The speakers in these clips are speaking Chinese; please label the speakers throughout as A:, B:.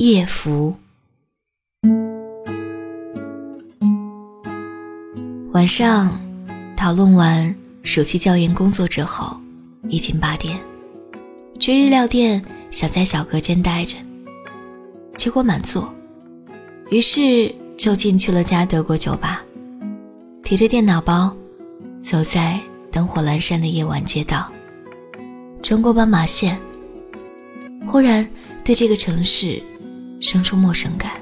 A: 夜伏。晚上讨论完暑期教研工作之后，已经八点，去日料店想在小隔间待着，结果满座，于是就进去了家德国酒吧，提着电脑包，走在灯火阑珊的夜晚街道，穿过斑马线，忽然对这个城市生出陌生感。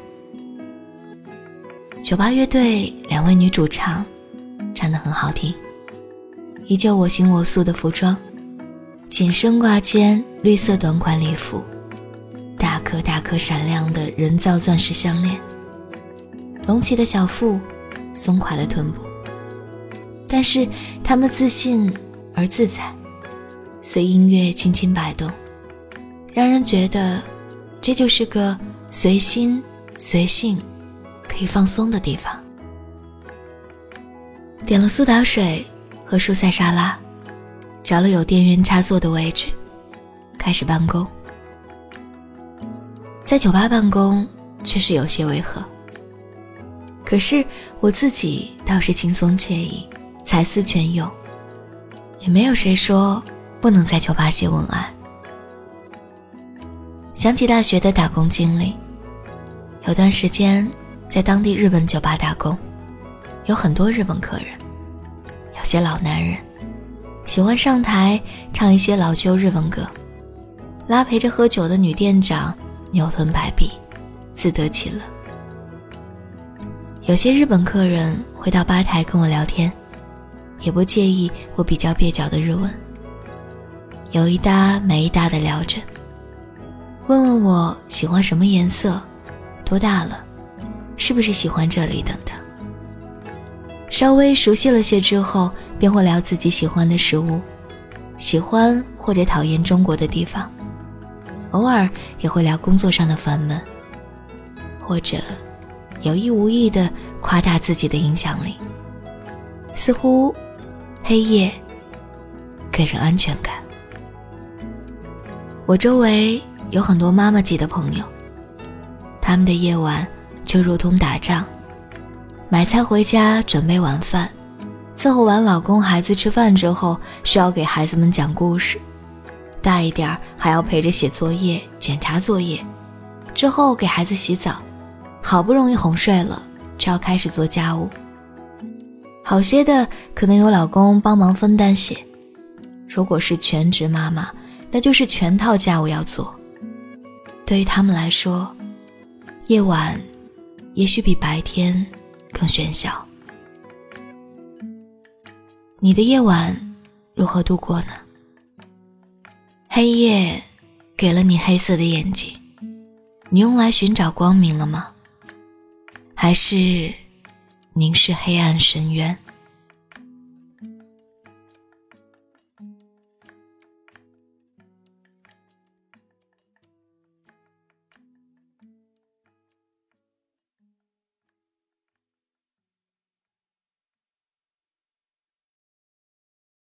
A: 酒吧乐队两位女主唱。唱得很好听，依旧我行我素的服装，紧身挂肩绿色短款礼服，大颗大颗闪亮的人造钻石项链，隆起的小腹，松垮的臀部。但是他们自信而自在，随音乐轻轻摆动，让人觉得这就是个随心随性可以放松的地方。点了苏打水和蔬菜沙拉，找了有电源插座的位置，开始办公。在酒吧办公确实有些违和，可是我自己倒是轻松惬意，才思泉涌，也没有谁说不能在酒吧写文案。想起大学的打工经历，有段时间在当地日本酒吧打工，有很多日本客人。有些老男人喜欢上台唱一些老旧日文歌，拉陪着喝酒的女店长扭臀摆臂，自得其乐。有些日本客人会到吧台跟我聊天，也不介意我比较蹩脚的日文，有一搭没一搭的聊着，问问我喜欢什么颜色，多大了，是不是喜欢这里等等。稍微熟悉了些之后，便会聊自己喜欢的食物，喜欢或者讨厌中国的地方，偶尔也会聊工作上的烦闷，或者有意无意的夸大自己的影响力。似乎黑夜给人安全感。我周围有很多妈妈级的朋友，他们的夜晚就如同打仗。买菜回家，准备晚饭，伺候完老公孩子吃饭之后，需要给孩子们讲故事，大一点还要陪着写作业、检查作业，之后给孩子洗澡，好不容易哄睡了，就要开始做家务。好些的可能有老公帮忙分担些，如果是全职妈妈，那就是全套家务要做。对于他们来说，夜晚也许比白天。更喧嚣。你的夜晚如何度过呢？黑夜给了你黑色的眼睛，你用来寻找光明了吗？还是凝视黑暗深渊？